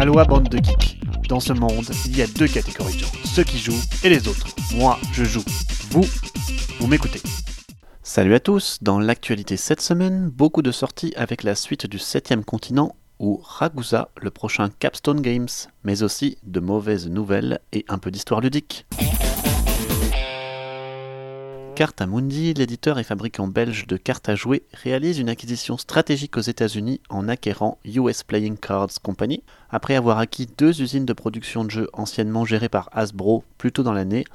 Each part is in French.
Aloha bande de geeks. Dans ce monde, il y a deux catégories de gens, ceux qui jouent et les autres. Moi, je joue. Vous, vous m'écoutez. Salut à tous, dans l'actualité cette semaine, beaucoup de sorties avec la suite du 7ème continent ou Ragusa, le prochain Capstone Games, mais aussi de mauvaises nouvelles et un peu d'histoire ludique. Cartamundi, l'éditeur et fabricant belge de cartes à jouer, réalise une acquisition stratégique aux États-Unis en acquérant US Playing Cards Company. Après avoir acquis deux usines de production de jeux anciennement gérées par Hasbro plus tôt dans l'année,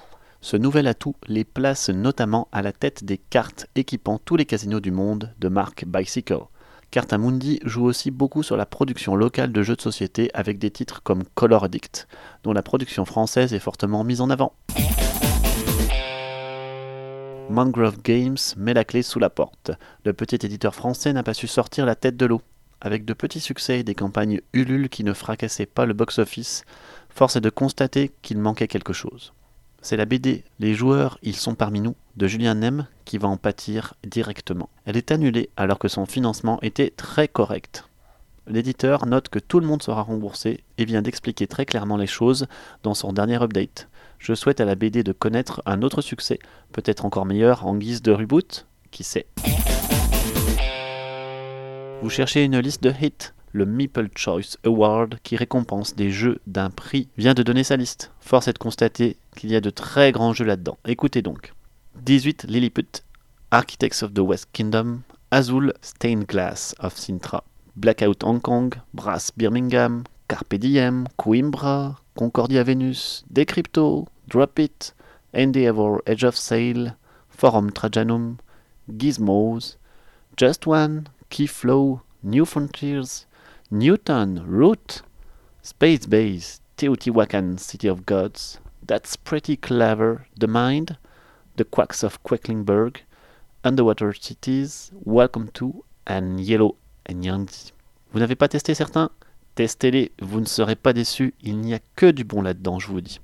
ce nouvel atout les place notamment à la tête des cartes équipant tous les casinos du monde de marque Bicycle. Cartamundi joue aussi beaucoup sur la production locale de jeux de société avec des titres comme Color Addict, dont la production française est fortement mise en avant. Mangrove Games met la clé sous la porte. Le petit éditeur français n'a pas su sortir la tête de l'eau. Avec de petits succès et des campagnes Ulule qui ne fracassaient pas le box-office, force est de constater qu'il manquait quelque chose. C'est la BD Les joueurs, ils sont parmi nous de Julien Nem qui va en pâtir directement. Elle est annulée alors que son financement était très correct. L'éditeur note que tout le monde sera remboursé et vient d'expliquer très clairement les choses dans son dernier update. Je souhaite à la BD de connaître un autre succès, peut-être encore meilleur en guise de reboot, qui sait? Vous cherchez une liste de hits? Le Meeple Choice Award, qui récompense des jeux d'un prix, vient de donner sa liste. Force est de constater qu'il y a de très grands jeux là-dedans. Écoutez donc. 18 Lilliput, Architects of the West Kingdom, Azul Stained Glass of Sintra, Blackout Hong Kong, Brass Birmingham, Carpe Diem, Coimbra, Concordia Venus, Decrypto, Drop It, Endeavor Edge of Sail, Forum Trajanum, Gizmos, Just One, Keyflow, New Frontiers, Newton, Root, Space Base, Teotihuacan, City of Gods, That's Pretty Clever, The Mind, The Quacks of Quacklingbird, Underwater Cities, Welcome to, and Yellow and Yangtze. Vous n'avez pas testé certains? Testez-les, vous ne serez pas déçus, il n'y a que du bon là-dedans, je vous dis.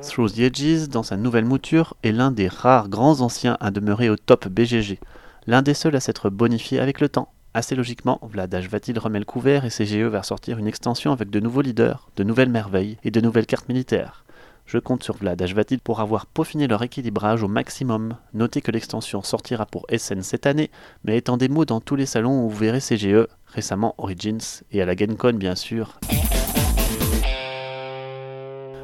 Through the Edges, dans sa nouvelle mouture, est l'un des rares grands anciens à demeurer au top BGG, l'un des seuls à s'être bonifié avec le temps. Assez logiquement, Vlad Vatil remet le couvert et CGE va sortir une extension avec de nouveaux leaders, de nouvelles merveilles et de nouvelles cartes militaires. Je compte sur Vlad Vatil pour avoir peaufiné leur équilibrage au maximum. Notez que l'extension sortira pour SN cette année, mais étant des mots dans tous les salons où vous verrez CGE, récemment Origins et à la GenCon bien sûr.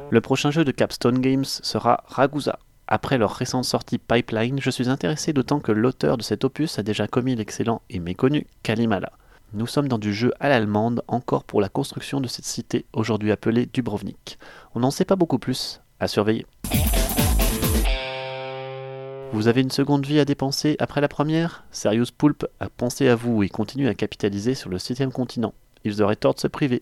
Le prochain jeu de Capstone Games sera Ragusa, après leur récente sortie Pipeline, je suis intéressé d'autant que l'auteur de cet opus a déjà commis l'excellent et méconnu Kalimala. Nous sommes dans du jeu à l'allemande encore pour la construction de cette cité aujourd'hui appelée Dubrovnik. On n'en sait pas beaucoup plus, à surveiller. Vous avez une seconde vie à dépenser après la première? Serious Pulp a pensé à vous et continue à capitaliser sur le septième continent. Ils auraient tort de se priver.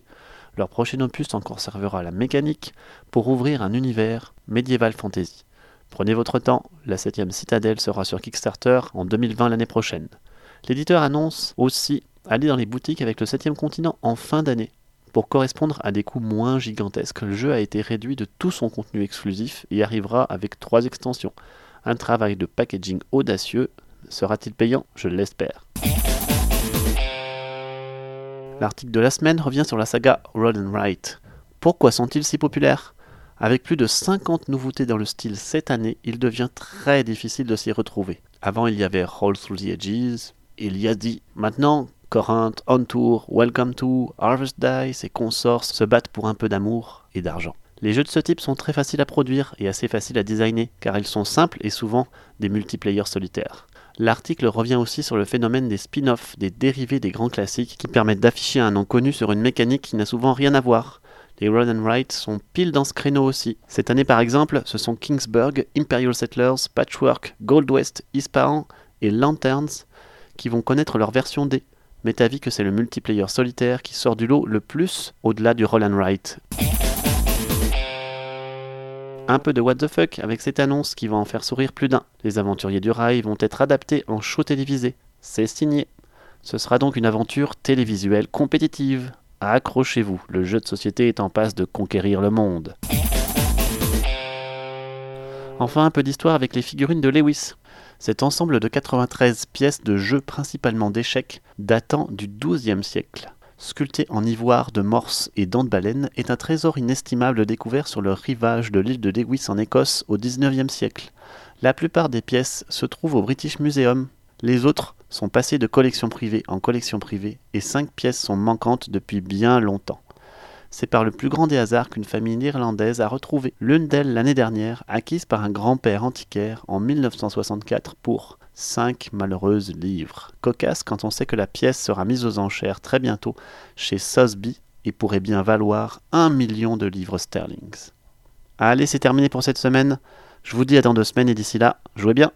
Leur prochain opus en conservera la mécanique pour ouvrir un univers médiéval fantasy. Prenez votre temps, la 7ème citadelle sera sur Kickstarter en 2020 l'année prochaine. L'éditeur annonce aussi aller dans les boutiques avec le 7ème continent en fin d'année. Pour correspondre à des coûts moins gigantesques, le jeu a été réduit de tout son contenu exclusif et arrivera avec trois extensions. Un travail de packaging audacieux. Sera-t-il payant? Je l'espère. L'article de la semaine revient sur la saga Roll and Write. Pourquoi sont-ils si populaires? Avec plus de 50 nouveautés dans le style cette année, il devient très difficile de s'y retrouver. Avant, il y avait Roll Through the Edges, il y a dit. Maintenant, Corinth, On Tour, Welcome to, Harvest Dice et consorts se battent pour un peu d'amour et d'argent. Les jeux de ce type sont très faciles à produire et assez faciles à designer, car ils sont simples et souvent des multiplayer solitaires. L'article revient aussi sur le phénomène des spin-offs, des dérivés des grands classiques qui permettent d'afficher un nom connu sur une mécanique qui n'a souvent rien à voir. Les Run and Write sont pile dans ce créneau aussi. Cette année par exemple, ce sont Kingsburg, Imperial Settlers, Patchwork, Gold West, Ispahan et Lanterns qui vont connaître leur version D. Mais avis que c'est le multiplayer solitaire qui sort du lot le plus au-delà du Roll and Write. Un peu de what the fuck avec cette annonce qui va en faire sourire plus d'un. Les aventuriers du rail vont être adaptés en show télévisé. C'est signé. Ce sera donc une aventure télévisuelle compétitive, Accrochez-vous, le jeu de société est en passe de conquérir le monde. Enfin, un peu d'histoire avec les figurines de Lewis. Cet ensemble de 93 pièces de jeux principalement d'échecs datant du XIIe siècle. sculpté en ivoire de morse et dents de baleine, est un trésor inestimable découvert sur le rivage de l'île de Lewis en Écosse au XIXe siècle. La plupart des pièces se trouvent au British Museum. Les autres sont passées de collection privée en collection privée et cinq pièces sont manquantes depuis bien longtemps. C'est par le plus grand des hasards qu'une famille néerlandaise a retrouvé l'une d'elles l'année dernière, acquise par un grand-père antiquaire en 1964 pour 5 malheureuses livres. Cocasse quand on sait que la pièce sera mise aux enchères très bientôt chez Sotheby et pourrait bien valoir 1 million de livres sterling. Allez, c'est terminé pour cette semaine. Je vous dis à dans deux semaines et d'ici là, jouez bien.